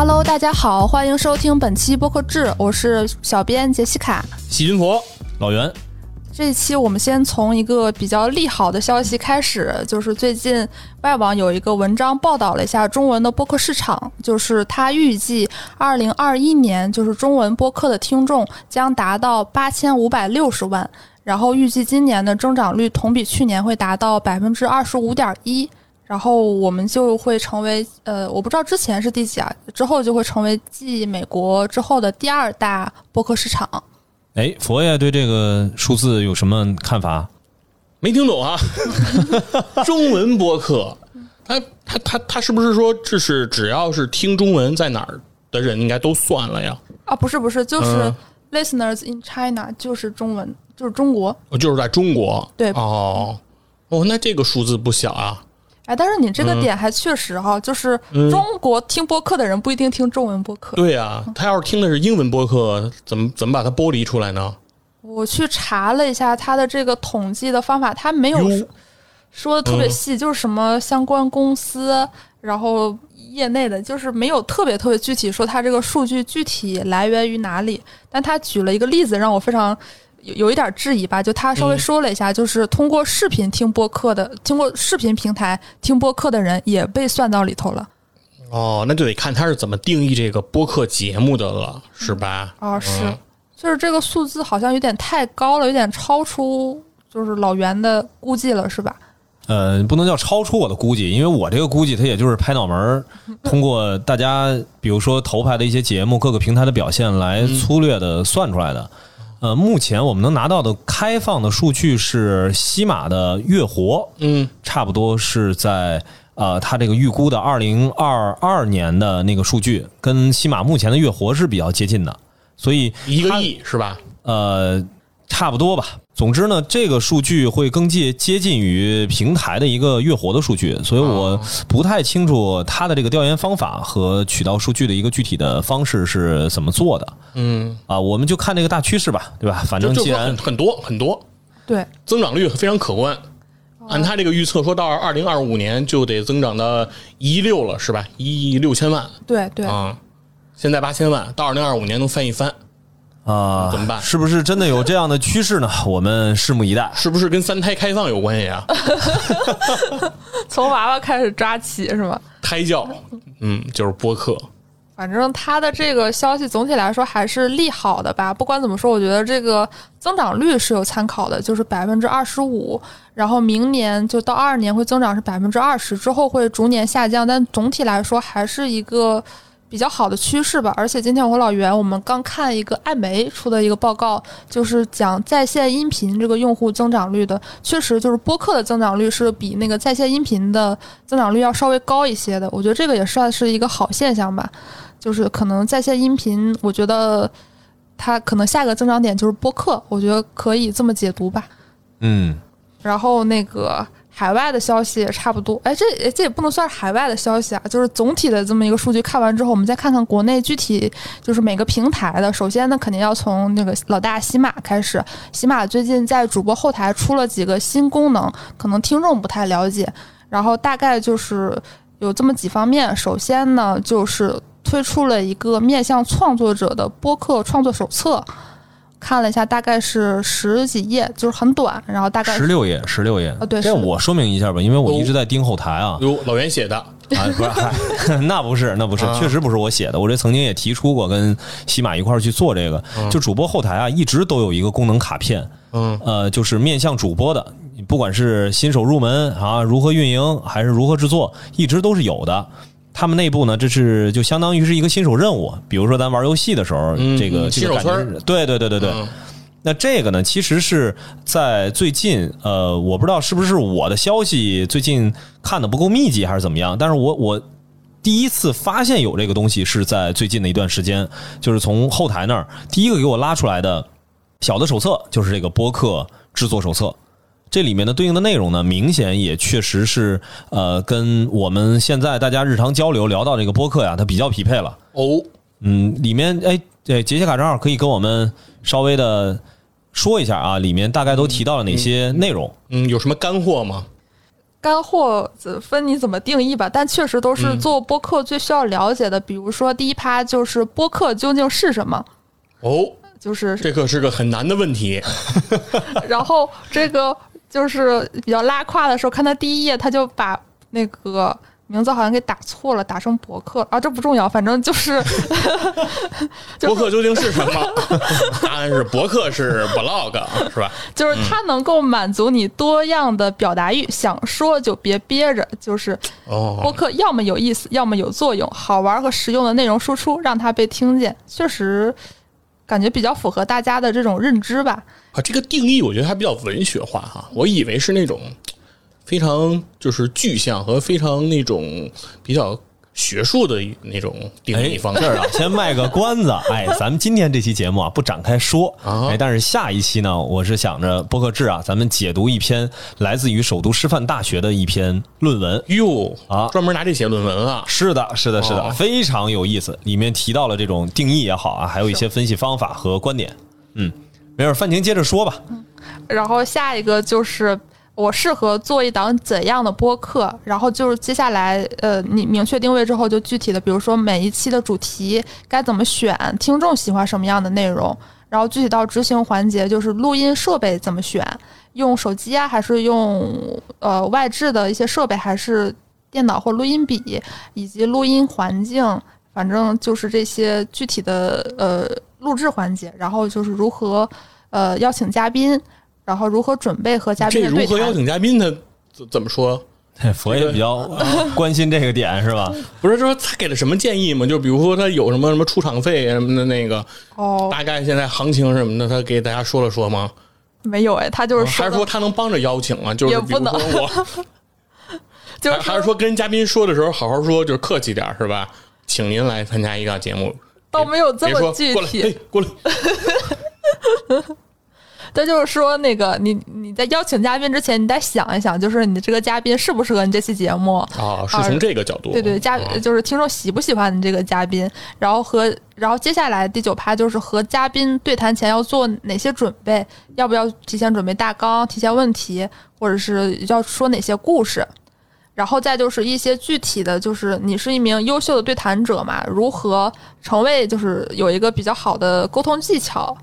Hello，大家好，欢迎收听本期播客志，我是小编杰西卡。细菌佛，老袁，这一期我们先从一个比较利好的消息开始，就是最近外网有一个文章报道了一下中文的播客市场，就是它预计二零二一年就是中文播客的听众将达到八千五百六十万，然后预计今年的增长率同比去年会达到百分之二十五点一。然后我们就会成为，呃，我不知道之前是第几啊，之后就会成为继美国之后的第二大播客市场。哎，佛爷对这个数字有什么看法？没听懂啊？中文播客，他他他他是不是说这是只要是听中文在哪儿的人应该都算了呀？啊，不是不是，就是嗯 listeners in China，就是中文，就是中国。哦，就是在中国。对哦哦，那这个数字不小啊。哎，但是你这个嗯点还确实哈，就是中国听播客的人不一定听中文播客。对呀、他要是听的是英文播客，怎么怎么把它剥离出来呢？我去查了一下他的这个统计的方法，他没有说说的特别细，就是什么相关公司，然后业内的，就是没有特别特别具体说他这个数据具体来源于哪里。但他举了一个例子，让我非常有有一点质疑吧，就他稍微嗯说了一下，就是通过视频听播客的，通过视频平台听播客的人也被算到里头了。哦，那就得看他是怎么定义这个播客节目的了，是吧？哦，是，嗯就是这个数字好像有点太高了，有点超出就是老袁的估计了，是吧？呃，不能叫超出我的估计，因为我这个估计，它也就是拍脑门儿，通过大家比如说头牌的一些节目、各个平台的表现来粗略的算出来的。呃，目前我们能拿到的开放的数据是西马的月活，嗯，差不多是在呃，它这个预估的二零二二年的那个数据，跟西马目前的月活是比较接近的，所以一个亿是吧？呃，差不多吧。总之呢，这个数据会更接接近于平台的一个月活的数据，所以我不太清楚它的这个调研方法和取到数据的一个具体的方式是怎么做的嗯，啊。我们就看这个大趋势吧，对吧？反正既然就很很多很多，对，增长率非常可观。按他这个预测，说到二零二五年就得增长到一亿六了，是吧？一亿六千万对对，啊！现在八千万，到二零二五年能翻一番，啊，怎么办是不是真的有这样的趋势呢？我们拭目以待。是不是跟三胎开放有关系啊？从娃娃开始抓起是吗？胎教，嗯，就是播客，反正他的这个消息总体来说还是利好的吧。不管怎么说，我觉得这个增长率是有参考的，就是百分之二十五，然后明年就到二二年会增长是百分之二十，之后会逐年下降，但总体来说还是一个比较好的趋势吧。而且今天我和老袁我们刚看一个艾媒出的一个报告，就是讲在线音频这个用户增长率的，确实就是播客的增长率是比那个在线音频的增长率要稍微高一些的。我觉得这个也算是一个好现象吧。就是可能在线音频，我觉得它可能下一个增长点就是播客，我觉得可以这么解读吧。嗯，然后那个海外的消息也差不多，哎，这这也不能算是海外的消息啊，就是总体的这么一个数据看完之后，我们再看看国内具体就是每个平台的。首先呢，肯定要从那个老大喜马开始，喜马最近在主播后台出了几个新功能，可能听众不太了解，然后大概就是有这么几方面。首先呢，就是推出了一个面向创作者的播客创作手册。看了一下，大概是十几页，就是很短，然后大概十六页，十六页。啊对是这我说明一下吧，因为我一直在盯后台啊。有老袁写的，啊，不是，嗨那不是，那不是，啊确实不是我写的。我这曾经也提出过，跟西马一块儿去做这个。就主播后台啊，一直都有一个功能卡片，嗯，呃，就是面向主播的，不管是新手入门啊，如何运营，还是如何制作，一直都是有的。他们内部呢，这是就相当于是一个新手任务。比如说咱玩游戏的时候，嗯这个嗯这个感觉新手村儿是，对对对对对。嗯那这个呢，其实是在最近，呃，我不知道是不是我的消息最近看的不够密集，还是怎么样，但是我我第一次发现有这个东西是在最近的一段时间，就是从后台那儿第一个给我拉出来的小的手册，就是这个播客制作手册。这里面的对应的内容呢，明显也确实是呃，跟我们现在大家日常交流聊到这个播客呀，它比较匹配了。哦，嗯，里面哎，对，杰西卡正好可以跟我们稍微的说一下啊，里面大概都提到了哪些内容？嗯，有什么干货吗？干货分你怎么定义吧，但确实都是嗯做播客最需要了解的。比如说第一趴就是播客究竟是什么，哦，就是这可是个很难的问题。然后这个就是比较拉胯的时候，看他第一页，他就把那个名字好像给打错了，打成博客啊，这不重要，反正就是 就是博客究竟是什么？答案是博客是 blog 是吧？就是它能够满足你多样的表达欲，想说就别憋着，就是播哦，客要么有意思，要么有作用，好玩和实用的内容输出，让它被听见，确实感觉比较符合大家的这种认知吧。啊，这个定义我觉得还比较文学化哈，我以为是那种非常就是具象和非常那种比较学术的那种定义方式啊，先卖个关子。哎，咱们今天这期节目啊，不展开说。啊哎，但是下一期呢，我是想着播客志啊，咱们解读一篇来自于首都师范大学的一篇论文。哟啊专门拿这写论文啊。是的，是的，是的，哦非常有意思。里面提到了这种定义也好啊，还有一些分析方法和观点。嗯，没事，范婷接着说吧。然后下一个就是我适合做一档怎样的播客，然后就是接下来呃，你明确定位之后，就具体的，比如说每一期的主题该怎么选，听众喜欢什么样的内容，然后具体到执行环节，就是录音设备怎么选，用手机啊，还是用呃外置的一些设备，还是电脑或录音笔，以及录音环境，反正就是这些具体的呃录制环节，然后就是如何呃邀请嘉宾，然后如何准备和嘉宾这。如何邀请嘉宾他怎怎么说？佛爷比较呃关心这个点是吧？不是说他给了什么建议吗？就比如说他有什么什么出场费什么的那个，哦，大概现在行情什么的，他给大家说了说吗？没有哎，他就是还是说他能帮着邀请啊？就是比如也不能说我，就是还还是说跟嘉宾说的时候好好说，就是客气点儿是吧？请您来参加一个节目，倒没有这么具过来，体，，过来，他 就是说那个你你在邀请嘉宾之前，你得想一想，就是你这个嘉宾适不适合你这期节目。啊，是从这个角度，对对，嘉啊就是听众喜不喜欢你这个嘉宾，然后和然后接下来第九趴就是和嘉宾对谈前要做哪些准备，要不要提前准备大纲、提前问题，或者是要说哪些故事，然后再就是一些具体的，就是你是一名优秀的对谈者嘛，如何成为就是有一个比较好的沟通技巧，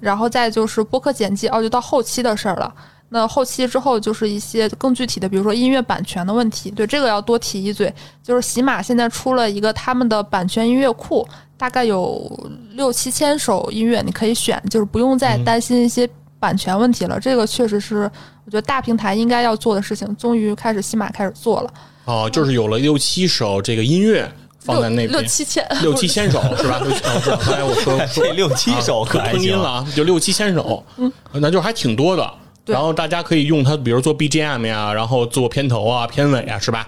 然后再就是播客剪辑，哦，就到后期的事儿了。那后期之后就是一些更具体的，比如说音乐版权的问题，对这个要多提一嘴。就是喜马现在出了一个他们的版权音乐库，大概有六七千首音乐你可以选，就是不用再担心一些版权问题了。这个确实是我觉得大平台应该要做的事情，终于开始喜马开始做了。哦，就是有了六七首这个音乐放在那六六，七千，六七千首是吧？六七，哦是吧刚才我说 这六七首可吞音了啊，就六七千首，嗯，那就还挺多的。然后大家可以用它，比如做 BGM 呀，然后做片头啊、片尾啊，是吧？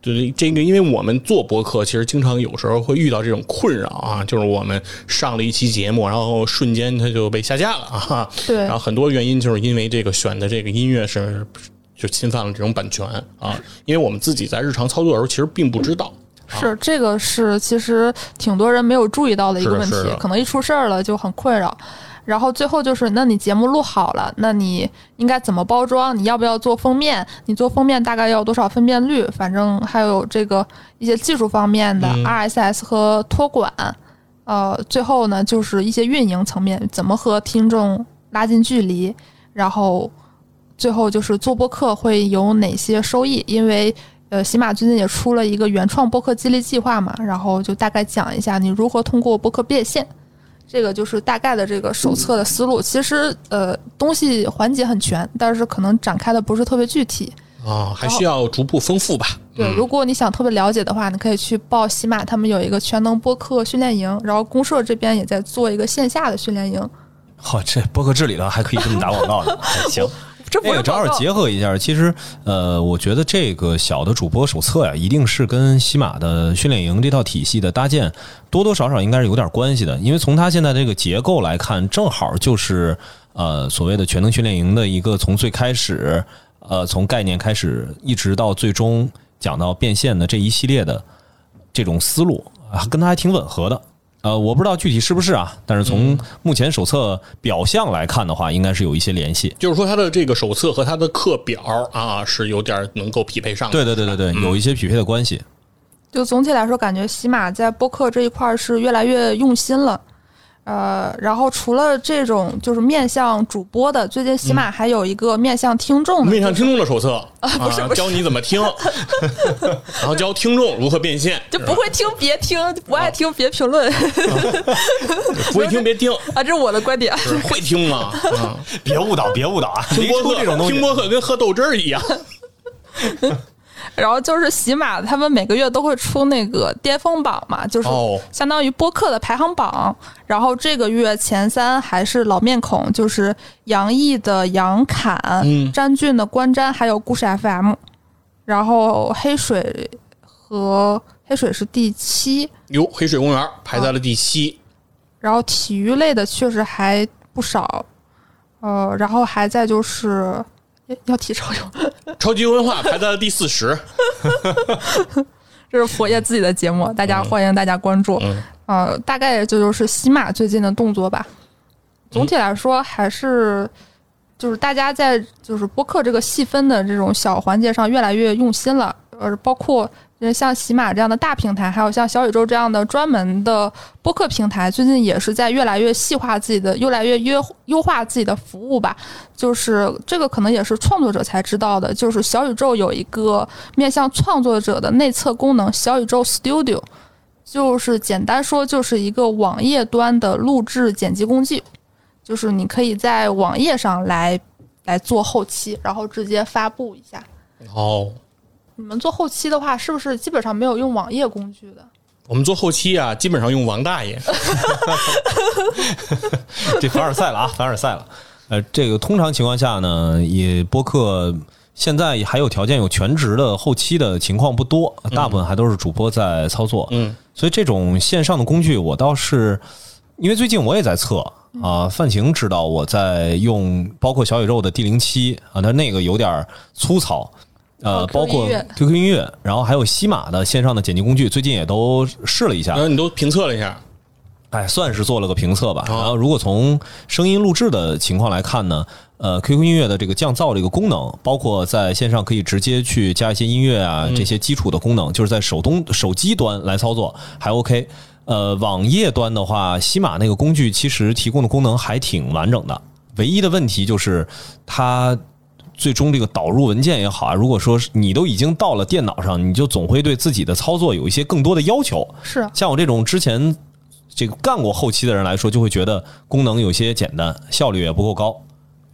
对这个，因为我们做博客，其实经常有时候会遇到这种困扰啊，就是我们上了一期节目，然后瞬间它就被下架了啊。对然后很多原因就是因为这个选的这个音乐是就侵犯了这种版权啊，因为我们自己在日常操作的时候其实并不知道。是这个是其实挺多人没有注意到的一个问题可能一出事儿了就很困扰。然后最后就是，那你节目录好了，那你应该怎么包装？你要不要做封面？你做封面大概要多少分辨率？反正还有这个一些技术方面的、嗯 RSS 和托管。呃，最后呢就是一些运营层面，怎么和听众拉近距离，然后最后就是做播客会有哪些收益？因为呃，喜马最近也出了一个原创播客激励计划嘛，然后就大概讲一下你如何通过播客变现。这个就是大概的这个手册的思路。其实呃，东西环节很全，但是可能展开的不是特别具体。啊，还需要逐步丰富吧。对，如果你想特别了解的话，你可以去报喜马，他们有一个全能播客训练营，然后公社这边也在做一个线下的训练营。好，这播客治里头还可以这么打广告呢。哎 行，这不这个正好结合一下，其实呃，我觉得这个小的主播手册呀，一定是跟西马的训练营这套体系的搭建多多少少应该是有点关系的，因为从它现在这个结构来看，正好就是呃所谓的全能训练营的一个从最开始呃从概念开始，一直到最终讲到变现的这一系列的这种思路啊，跟它还挺吻合的。呃，我不知道具体是不是啊，但是从目前手册表象来看的话，应该是有一些联系。就是说，它的这个手册和它的课表啊，是有点能够匹配上的。对对对对对，有一些匹配的关系。就总体来说，感觉喜马在播客这一块儿是越来越用心了。呃，然后除了这种就是面向主播的，最近起码还有一个面向听众的，面向听众的手册啊，不是不是教你怎么听，然后教听众如何变现，就不会听别听，不爱听别评论 不会听别听，啊，这是我的观点。是会听吗？啊，别误导，别误导啊！听播客这种东西听播客跟喝豆汁儿一样。然后就是喜马，他们每个月都会出那个巅峰榜嘛，就是哦相当于播客的排行榜。然后这个月前三还是老面孔，就是杨毅的杨侃、嗯詹俊的关詹，还有故事 FM。然后黑水和黑水是第七，哟，黑水公园排在了第七，然后体育类的确实还不少。呃，然后还在就是诶要提超友，超级文化排在了第四十。这是佛爷自己的节目，大家欢迎大家关注。嗯呃，大概这就是喜马最近的动作吧。总体来说，还是就是大家在就是播客这个细分的这种小环节上越来越用心了。呃，包括呃像喜马这样的大平台，还有像小宇宙这样的专门的播客平台，最近也是在越来越细化自己的，越来越优优化自己的服务吧。就是这个可能也是创作者才知道的，就是小宇宙有一个面向创作者的内测功能——小宇宙 Studio。就是简单说，就是一个网页端的录制剪辑工具，就是你可以在网页上来来做后期，然后直接发布一下。哦，你们做后期的话，是不是基本上没有用网页工具的？我们做后期啊，基本上用王大爷。这凡尔赛了啊，凡尔赛了。呃，这个通常情况下呢，也播客现在还有条件有全职的后期的情况不多，大部分还都是主播在操作。嗯，所以这种线上的工具，我倒是因为最近我也在测啊，范晴知道我在用，包括小宇宙的 D 零七啊，它那个有点粗糙。呃，哦包括 QQ 音乐，然后还有西马的线上的剪辑工具，最近也都试了一下然。后你都评测了一下，哎，算是做了个评测吧。哦然后，如果从声音录制的情况来看呢，呃，QQ 音乐的这个降噪这个功能，包括在线上可以直接去加一些音乐啊，这些基础的功能，就是在手动手机端来操作还 OK。呃，网页端的话，西马那个工具其实提供的功能还挺完整的，唯一的问题就是它。最终这个导入文件也好啊，如果说是你都已经到了电脑上，你就总会对自己的操作有一些更多的要求。是啊像我这种之前这个干过后期的人来说，就会觉得功能有些简单，效率也不够高。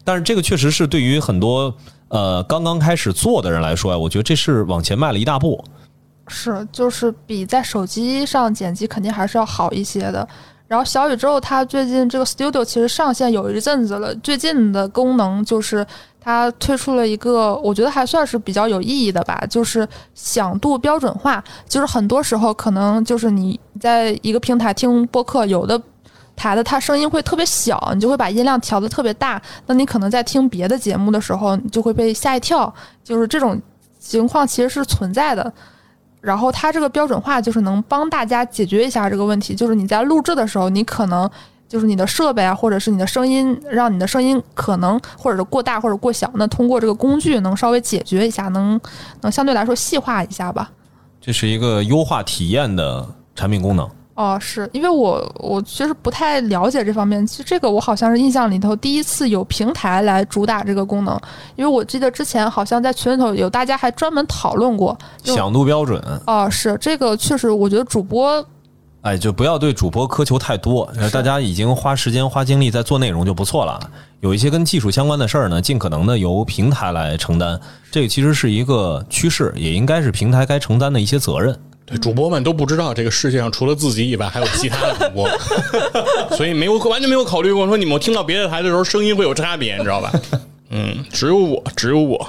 但是这个确实是对于很多呃刚刚开始做的人来说呀，我觉得这是往前迈了一大步。是，就是比在手机上剪辑肯定还是要好一些的。然后小宇宙它最近这个 Studio 其实上线有一阵子了，最近的功能就是它推出了一个，我觉得还算是比较有意义的吧，就是响度标准化。就是很多时候可能就是你在一个平台听播客，有的台的它声音会特别小，你就会把音量调的特别大，那你可能在听别的节目的时候，你就会被吓一跳。就是这种情况其实是存在的。然后它这个标准化就是能帮大家解决一下这个问题，就是你在录制的时候，你可能就是你的设备啊，或者是你的声音，让你的声音可能或者是过大或者过小，那通过这个工具能稍微解决一下，能能相对来说细化一下吧。这是一个优化体验的产品功能。哦，是因为我我其实不太了解这方面，其实这个我好像是印象里头第一次有平台来主打这个功能，因为我记得之前好像在群里头有大家还专门讨论过。响度标准，哦，是这个确实，我觉得主播哎，就不要对主播苛求太多。大家已经花时间花精力在做内容就不错了。有一些跟技术相关的事儿呢，尽可能的由平台来承担。这个其实是一个趋势，也应该是平台该承担的一些责任。对，主播们都不知道这个世界上除了自己以外还有其他的主播，所以没有完全没有考虑过说你们听到别的台的时候声音会有差别，你知道吧？嗯，只有我，只有我。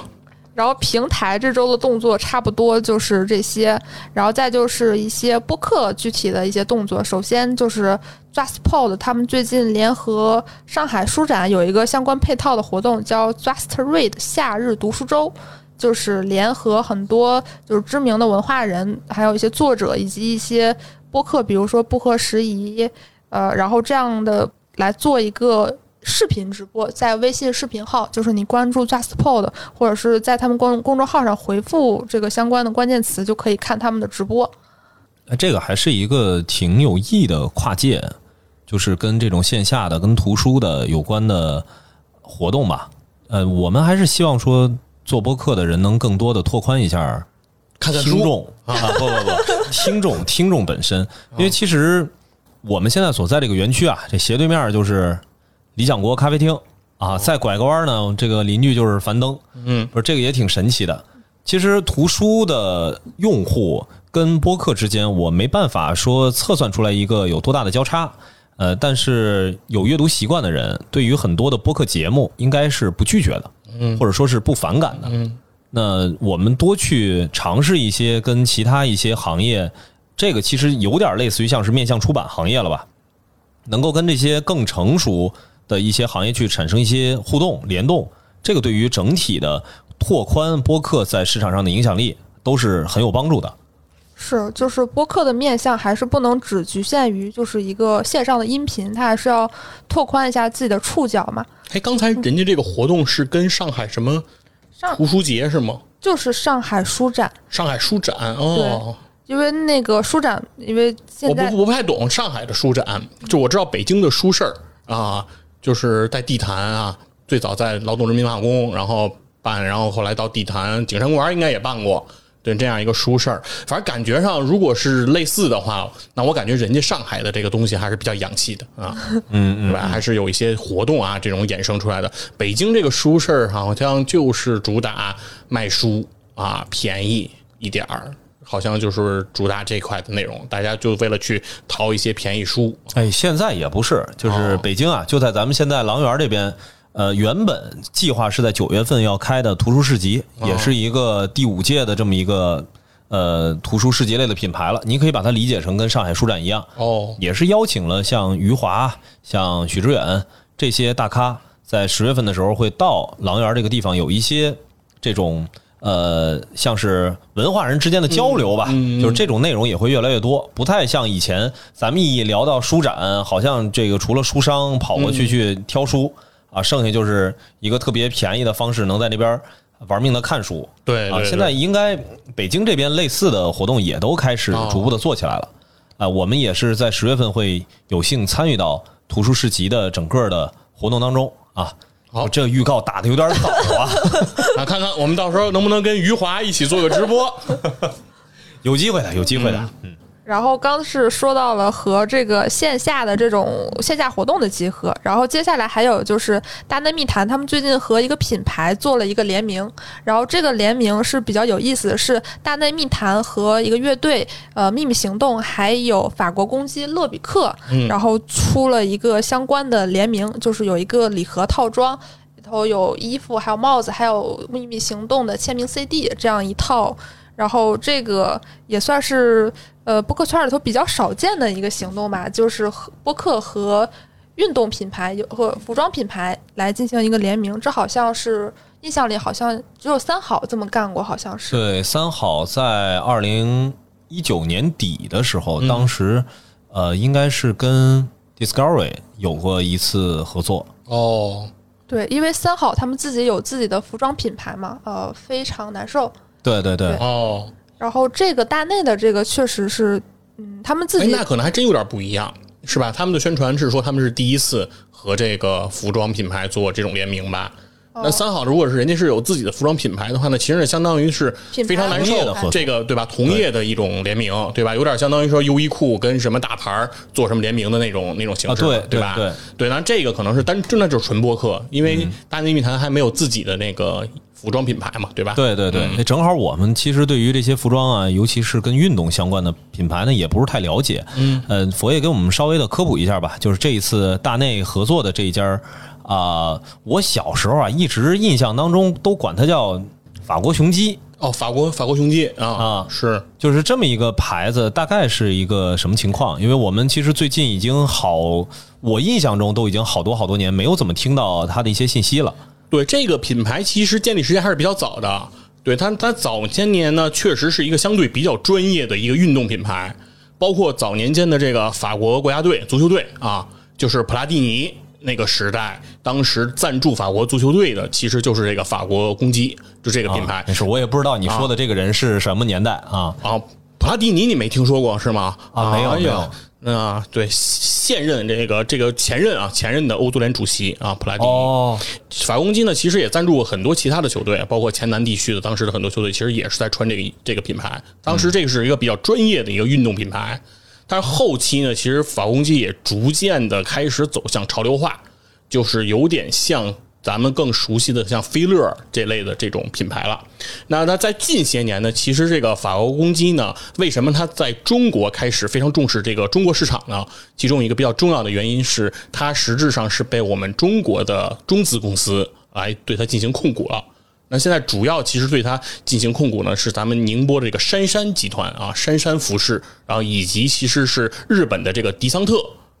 然后平台这周的动作差不多就是这些，然后再就是一些播客具体的一些动作。首先就是 JustPod 他们最近联合上海书展有一个相关配套的活动，叫 Just Read 夏日读书周，就是联合很多就是知名的文化人，还有一些作者以及一些。播客，比如说不合时宜，呃，然后这样的来做一个视频直播，在微信视频号，就是你关注 JustPod，或者是在他们公公众号上回复这个相关的关键词，就可以看他们的直播。哎，这个还是一个挺有意义的跨界，就是跟这种线下的、跟图书的有关的活动吧。呃，我们还是希望说做播客的人能更多的拓宽一下看看书听众啊，不不不，听众听众本身，因为其实我们现在所在这个园区啊，这斜对面就是理想国咖啡厅啊，再拐个弯呢，这个邻居就是樊登，嗯，不是这个也挺神奇的。其实图书的用户跟播客之间，我没办法说测算出来一个有多大的交叉。呃，但是有阅读习惯的人，对于很多的播客节目应该是不拒绝的，嗯或者说是不反感的。嗯那我们多去尝试一些跟其他一些行业，这个其实有点类似于像是面向出版行业了吧？能够跟这些更成熟的一些行业去产生一些互动联动，这个对于整体的拓宽播客在市场上的影响力都是很有帮助的。是，就是播客的面向还是不能只局限于就是一个线上的音频，它还是要拓宽一下自己的触角嘛。哎，刚才人家这个活动是跟上海什么上图书节是吗？就是上海书展，上海书展哦，因为那个书展，因为我现在不我不太懂上海的书展，就我知道北京的书市儿啊，就是在地坛啊，最早在劳动人民文化宫，然后办，然后后来到地坛景山公园应该也办过。对这样一个书事儿，反正感觉上，如果是类似的话，那我感觉人家上海的这个东西还是比较洋气的啊，嗯对吧？还是有一些活动啊，这种衍生出来的。北京这个书市儿好像就是主打卖书啊，便宜一点儿，好像就是主打这块的内容，大家就为了去淘一些便宜书。哎，现在也不是，就是哦北京啊，就在咱们现在狼园这边。呃，原本计划是在九月份要开的图书市集，哦也是一个第五届的这么一个呃图书市集类的品牌了。你可以把它理解成跟上海书展一样，哦，也是邀请了像余华、像许知远这些大咖，在十月份的时候会到狼园这个地方有一些这种呃，像是文化人之间的交流吧，就是这种内容也会越来越多，不太像以前咱们一聊到书展，好像这个除了书商跑过去去挑书、啊，剩下就是一个特别便宜的方式，能在那边玩命的看书。啊，对啊现在应该北京这边类似的活动也都开始哦逐步的做起来了。啊，我们也是在十月份会有幸参与到图书市集的整个的活动当中啊。好我这预告打的有点早啊，啊，看看我们到时候能不能跟余华一起做个直播。有机会的，有机会的。嗯，然后刚是说到了和这个线下的这种线下活动的集合，然后接下来还有就是大内密谈，他们最近和一个品牌做了一个联名，然后这个联名是比较有意思的是大内密谈和一个乐队呃秘密行动，还有法国公鸡勒比克，嗯然后出了一个相关的联名，就是有一个礼盒套装。里头有衣服，还有帽子，还有秘密行动的签名 CD 这样一套，然后这个也算是呃播客圈里头比较少见的一个行动吧，就是和播客和运动品牌有和服装品牌来进行一个联名，这好像是印象里好像只有三好这么干过，好像是。对，三好在二零一九年底的时候，当时呃应该是跟 Discovery 有过一次合作。哦，对，因为三好他们自己有自己的服装品牌嘛，呃，非常难受。对对对，哦，然后这个大内的这个确实是，嗯，他们自哎，己那可能还真有点不一样，是吧？他们的宣传是说他们是第一次和这个服装品牌做这种联名吧？哦那三好如果是人家是有自己的服装品牌的话呢，其实也相当于是非常难受的这个对吧？同业的一种联名，对吧？有点相当于说优衣库跟什么大牌儿做什么联名的那种那种形式对对吧？对对对，那这个可能是单真的就是纯播客，因为大内密谈还没有自己的那个服装品牌嘛，对吧？对对对，那正好我们其实对于这些服装啊，尤其是跟运动相关的品牌呢，也不是太了解。嗯，呃，佛爷给我们稍微的科普一下吧，就是这一次大内合作的这一家啊、我小时候啊一直印象当中都管它叫法国雄鸡，哦，法国法国雄鸡啊啊是就是这么一个牌子，大概是一个什么情况？因为我们其实最近已经好，我印象中都已经好多好多年没有怎么听到它的一些信息了。对这个品牌，其实建立时间还是比较早的。对它，它早些年呢，确实是一个相对比较专业的一个运动品牌。包括早年间的这个法国国家队足球队啊，就是普拉蒂尼那个时代，当时赞助法国足球队的其实就是这个法国公鸡，就这个品牌没事，我也不知道你说的这个人是什么年代啊。啊。普拉蒂尼你没听说过是吗？啊没有哎没有啊，对，现任这个这个前任啊，前任的欧足联主席啊，普拉蒂尼。哦，法国公鸡呢，其实也赞助过很多其他的球队，包括前南地区的当时的很多球队，其实也是在穿这个这个品牌。当时这个是一个比较专业的一个运动品牌，但是后期呢，其实法国公鸡也逐渐的开始走向潮流化，就是有点像咱们更熟悉的像菲乐这类的这种品牌了。那那在近些年呢，其实这个法国公鸡呢，为什么它在中国开始非常重视这个中国市场呢？其中一个比较重要的原因是，它实质上是被我们中国的中资公司来对它进行控股了。那现在主要其实对它进行控股呢，是咱们宁波的这个杉杉集团啊，杉杉服饰，然后以及其实是日本的这个迪桑特。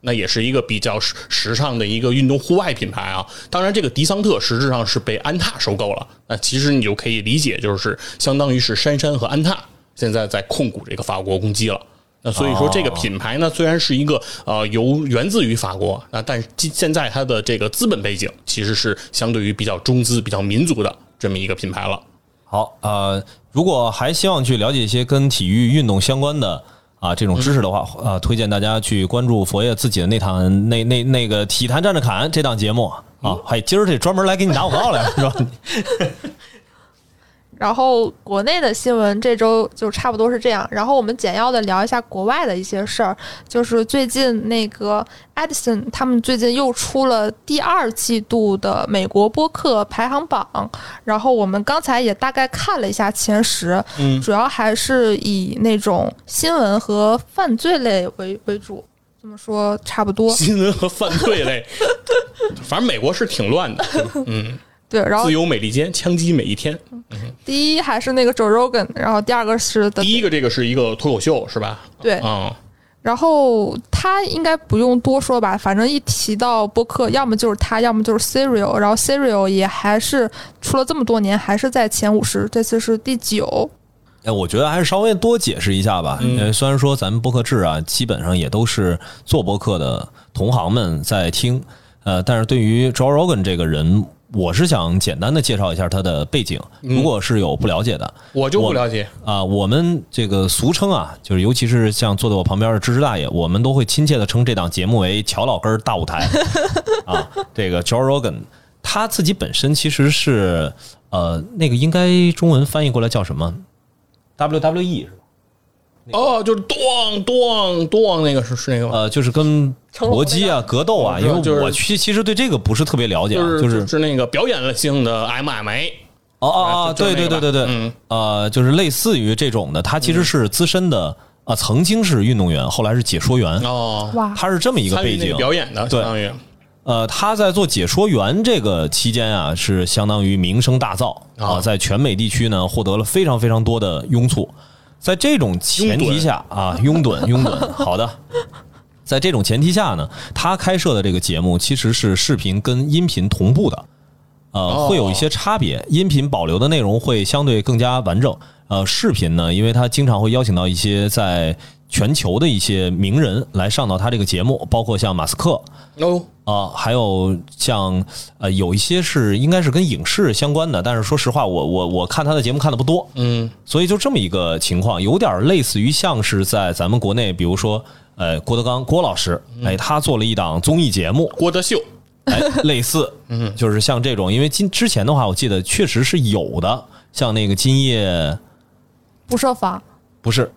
那也是一个比较时时尚的一个运动户外品牌啊。当然，这个迪桑特实质上是被安踏收购了。那其实你就可以理解，就是相当于是杉杉和安踏现在在控股这个法国公鸡了。那所以说，这个品牌呢，虽然是一个呃由源自于法国那，但是今现在它的这个资本背景其实是相对于比较中资、比较民族的这么一个品牌了。好，呃，如果还希望去了解一些跟体育运动相关的啊这种知识的话，啊，推荐大家去关注佛爷自己的那档那那那个体坛站着侃这档节目啊。还今儿这专门来给你打广告来了，是吧？然后国内的新闻这周就差不多是这样。然后我们简要的聊一下国外的一些事儿，就是最近那个 Edison 他们最近又出了第二季度的美国播客排行榜。然后我们刚才也大概看了一下前十，嗯主要还是以那种新闻和犯罪类为为主。这么说差不多，新闻和犯罪类，反正美国是挺乱的。嗯，对。然后自由美利坚，枪击每一天。第一还是那个 Joe Rogan，然后第二个是第一个这个是一个脱口秀是吧？对，嗯、然后他应该不用多说吧，反正一提到播客，要么就是他，要么就是 Serial，然后 Serial 也还是出了这么多年，还是在前五十，这次是第九。哎，我觉得还是稍微多解释一下吧。呃，虽然说咱们播客制啊，基本上也都是做播客的同行们在听，呃，但是对于 Joe Rogan 这个人，我是想简单的介绍一下他的背景，如果是有不了解的，我就不了解。啊，我们这个俗称啊，就是尤其是像坐在我旁边的芝芝大爷，我们都会亲切的称这档节目为“乔老根儿大舞台” 啊。这个 Joe Rogan 他自己本身其实是呃，那个应该中文翻译过来叫什么？WWE 是吧？哦，就是咚咚咚，那个是是那个吗？呃，就是跟搏击啊、格斗啊，因为我其其实对这个不是特别了解啊，就是是是那个表演性的 MMA。哦哦哦，对对对对对，嗯，呃，就是类似于这种的，他其实是资深的啊，曾经是运动员，后来是解说员，哦，哇，他是这么一个背景。表演的，对。相当于。呃，他在做解说员这个期间啊，是相当于名声大噪啊，啊在全美地区呢获得了非常非常多的拥簇。在这种前提下啊，拥趸拥趸，好的。在这种前提下呢，他开设的这个节目其实是视频跟音频同步的，呃，哦会有一些差别。音频保留的内容会相对更加完整，呃，视频呢，因为他经常会邀请到一些在全球的一些名人来上到他这个节目，包括像马斯克，哦，啊、还有像呃，有一些是应该是跟影视相关的，但是说实话，我我我看他的节目看的不多，嗯，所以就这么一个情况，有点类似于像是在咱们国内，比如说呃郭德纲郭老师，哎，他做了一档综艺节目，郭德秀，哎，类似，嗯，就是像这种，因为今之前的话，我记得确实是有的，像那个今夜不设防，不是，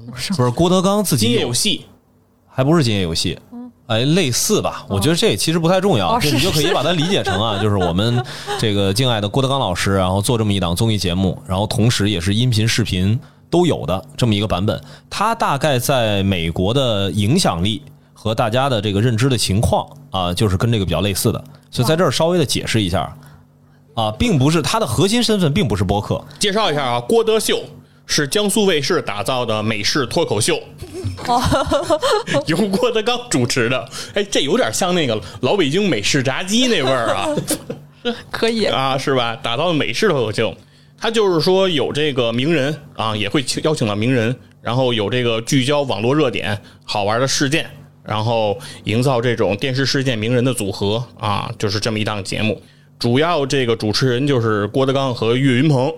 不是郭德纲自己有。今夜有戏，还不是今夜有戏，哎，类似吧？我觉得这也其实不太重要，哦这你就可以把它理解成啊，就是我们这个敬爱的郭德纲老师，然后做这么一档综艺节目，然后同时也是音频、视频都有的这么一个版本。它大概在美国的影响力和大家的这个认知的情况啊，就是跟这个比较类似的，所以在这儿稍微的解释一下啊，并不是它的核心身份并不是播客，介绍一下啊，郭德秀是江苏卫视打造的美式脱口秀，由郭德纲主持的。哎，这有点像那个老北京美式炸鸡那味儿啊 可以。啊，是吧？打造的美式脱口秀，他就是说有这个名人啊，也会请邀请到名人，然后有这个聚焦网络热点、好玩的事件，然后营造这种电视事件名人的组合啊，就是这么一档节目。主要这个主持人就是郭德纲和岳云鹏，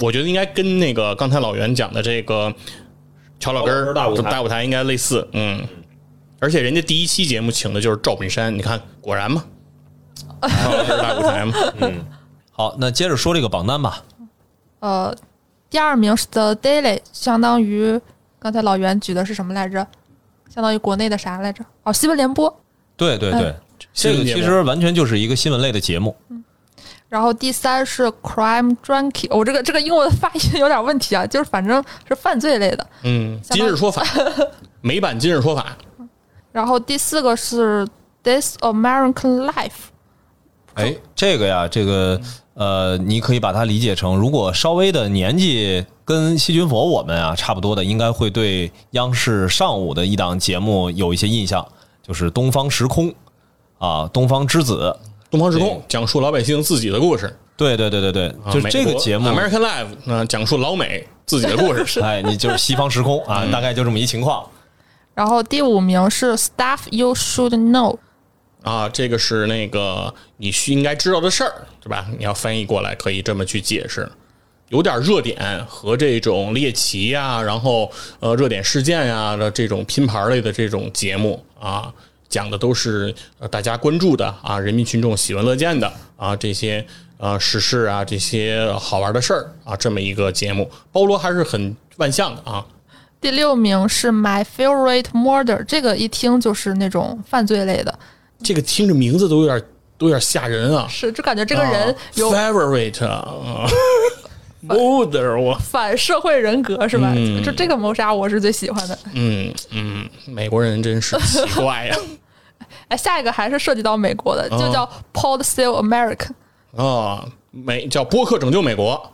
我觉得应该跟那个刚才老袁讲的这个乔老根儿大舞台大舞台应该类似，嗯。而且人家第一期节目请的就是赵本山，你看果然嘛，乔老根大舞台嘛，嗯好，那接着说这个榜单吧。呃，第二名是 The Daily，相当于刚才老袁举的是什么来着？相当于国内的啥来着？哦，新闻联播。对对对，这个其实完全就是一个新闻类的节目。然后第三是 Crime Junkie，我、这个这个英文发音有点问题啊，就是反正是犯罪类的。嗯，今日说法，美版今日说法，然后第四个是 This American Life，哎，这个呀，这个呃，你可以把它理解成，如果稍微的年纪跟细菌佛我们啊差不多的，应该会对央视上午的一档节目有一些印象，就是《东方时空》啊，《东方之子》。东方时空讲述老百姓自己的故事，对对对对对，啊就是这个节目。American Life 呢，讲述老美自己的故事。哎，你就是西方时空啊，大概就这么一情况。然后第五名是 Stuff You Should Know，啊，这个是那个你需应该知道的事儿，对吧？你要翻译过来，可以这么去解释。有点热点和这种猎奇呀、然后呃热点事件呀、的这种拼盘类的这种节目啊，讲的都是呃大家关注的啊，人民群众喜闻乐见的啊这些啊时事啊这些好玩的事儿啊，这么一个节目，包罗还是很万象的啊。第六名是 My Favorite Murder，这个一听就是那种犯罪类的，这个听着名字都有点都有点吓人啊。是就感觉这个人啊有 favorite 啊，mother 我反社会人格是吧？嗯就这个谋杀我是最喜欢的。嗯嗯，美国人真是奇怪呀、哎，下一个还是涉及到美国的，就叫 Pod Save America。啊！美叫播客拯救美国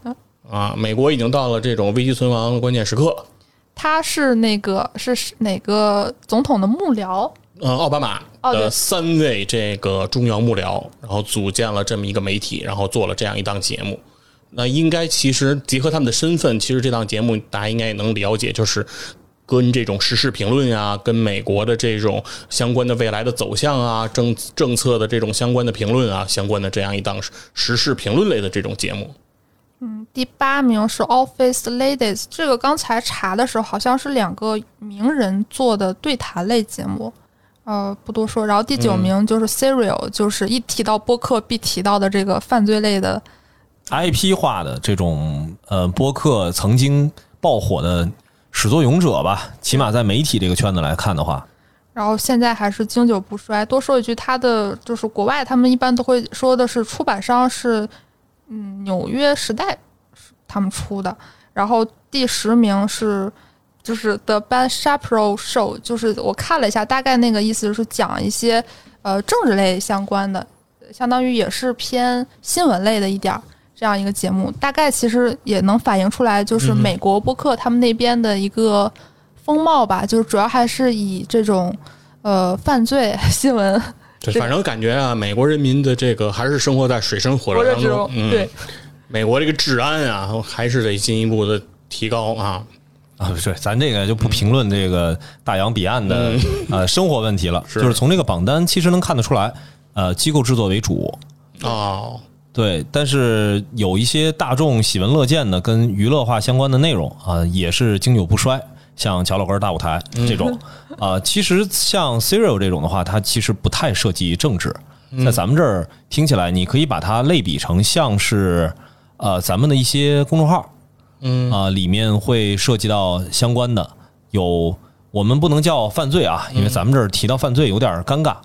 啊！美国已经到了这种危机存亡的关键时刻。他是那个是哪个总统的幕僚？呃，奥巴马的三位这个重要幕僚，然后组建了这么一个媒体，然后做了这样一档节目。那应该其实结合他们的身份，其实这档节目大家应该也能了解，就是跟这种时事评论呀，跟美国的这种相关的未来的走向啊、政政策的这种相关的评论啊，相关的这样一档时事评论类的这种节目。嗯第八名是 Office Ladies，这个刚才查的时候好像是两个名人做的对谈类节目，呃，不多说。然后第九名就是 Serial，、就是一提到播客必提到的这个犯罪类的 IP 化的这种呃播客曾经爆火的始作俑者吧，起码在媒体这个圈子来看的话，然后现在还是经久不衰。多说一句，它的就是国外他们一般都会说的是出版商是嗯纽约时代他们出的，然后第十名是就是 The Ben Shapiro Show，就是我看了一下，大概那个意思就是讲一些呃政治类相关的，相当于也是偏新闻类的一点儿。这样一个节目，大概其实也能反映出来，就是美国播客他们那边的一个风貌吧，就是主要还是以这种呃犯罪新闻 对，反正感觉啊，美国人民的这个还是生活在水深火热当中。，嗯，对，美国这个治安啊，还是得进一步的提高啊。啊，不是，咱这个就不评论这个大洋彼岸的、呃生活问题了，是。就是从这个榜单其实能看得出来，呃，机构制作为主，哦，对，但是有一些大众喜闻乐见的跟娱乐化相关的内容啊、也是经久不衰。像乔老根儿大舞台这种，啊、其实像 Serial 这种的话，它其实不太涉及政治，在咱们这儿听起来，你可以把它类比成像是呃咱们的一些公众号，嗯啊、里面会涉及到相关的有我们不能叫犯罪啊，因为咱们这儿提到犯罪有点尴尬，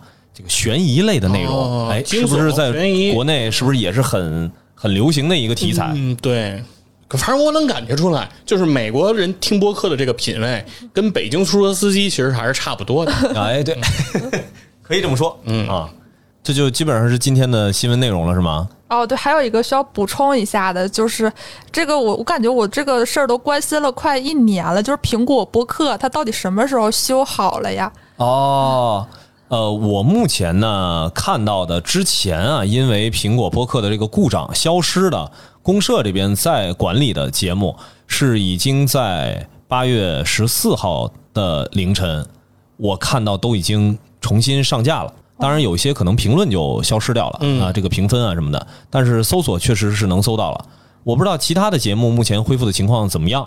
这个悬疑类的内容，哎，是不是在国内是不是也是很很流行的一个题材？嗯，对。可反正我能感觉出来，就是美国人听播客的这个品味，跟北京出租车司机其实还是差不多的。哎，对，可以这么说，嗯啊，这就基本上是今天的新闻内容了，是吗？哦，对，还有一个需要补充一下的，就是这个我我感觉我这个事儿都关心了快一年了，就是苹果播客它到底什么时候修好了呀？哦，呃，我目前呢看到的之前啊，因为苹果播客的这个故障消失的，公社这边在管理的节目是已经在八月十四号的凌晨，我看到都已经重新上架了。当然，有一些可能评论就消失掉了、啊，这个评分啊什么的，但是搜索确实是能搜到了。我不知道其他的节目目前恢复的情况怎么样。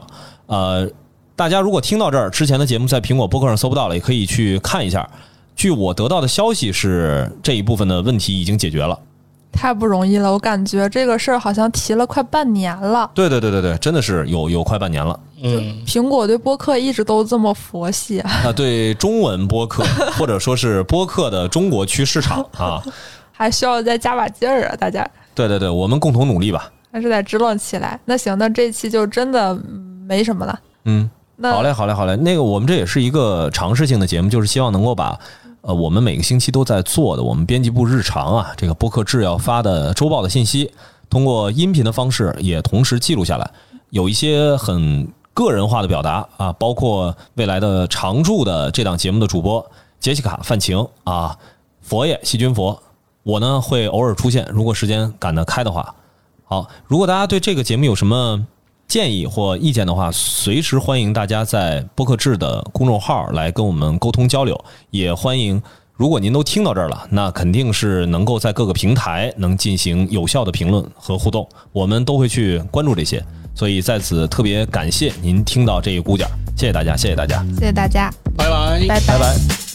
呃，大家如果听到这儿，之前的节目在苹果播客上搜不到了，也可以去看一下。据我得到的消息是，这一部分的问题已经解决了。太不容易了，我感觉这个事儿好像提了快半年了。对对对对对，真的是有有快半年了。嗯，苹果对播客一直都这么佛系啊，啊，对中文播客或者说是播客的中国区市场啊，还需要再加把劲儿啊！大家对对对，我们共同努力吧。还是得支棱起来。那行，那这期就真的嗯没什么了。嗯，那好嘞，好嘞，好嘞。那个，我们这也是一个尝试性的节目，就是希望能够把呃我们每个星期都在做的我们编辑部日常啊，这个播客制要发的周报的信息，通过音频的方式也同时记录下来，有一些很个人化的表达啊，包括未来的常驻的这档节目的主播杰西卡、范晴啊，佛爷细菌佛，我呢会偶尔出现，如果时间赶得开的话。好，如果大家对这个节目有什么建议或意见的话，随时欢迎大家在播客制的公众号来跟我们沟通交流，也欢迎。如果您都听到这儿了，那肯定是能够在各个平台能进行有效的评论和互动，我们都会去关注这些。所以在此特别感谢您听到这一鼓点儿，谢谢大家，谢谢大家，谢谢大家，拜拜。拜拜拜。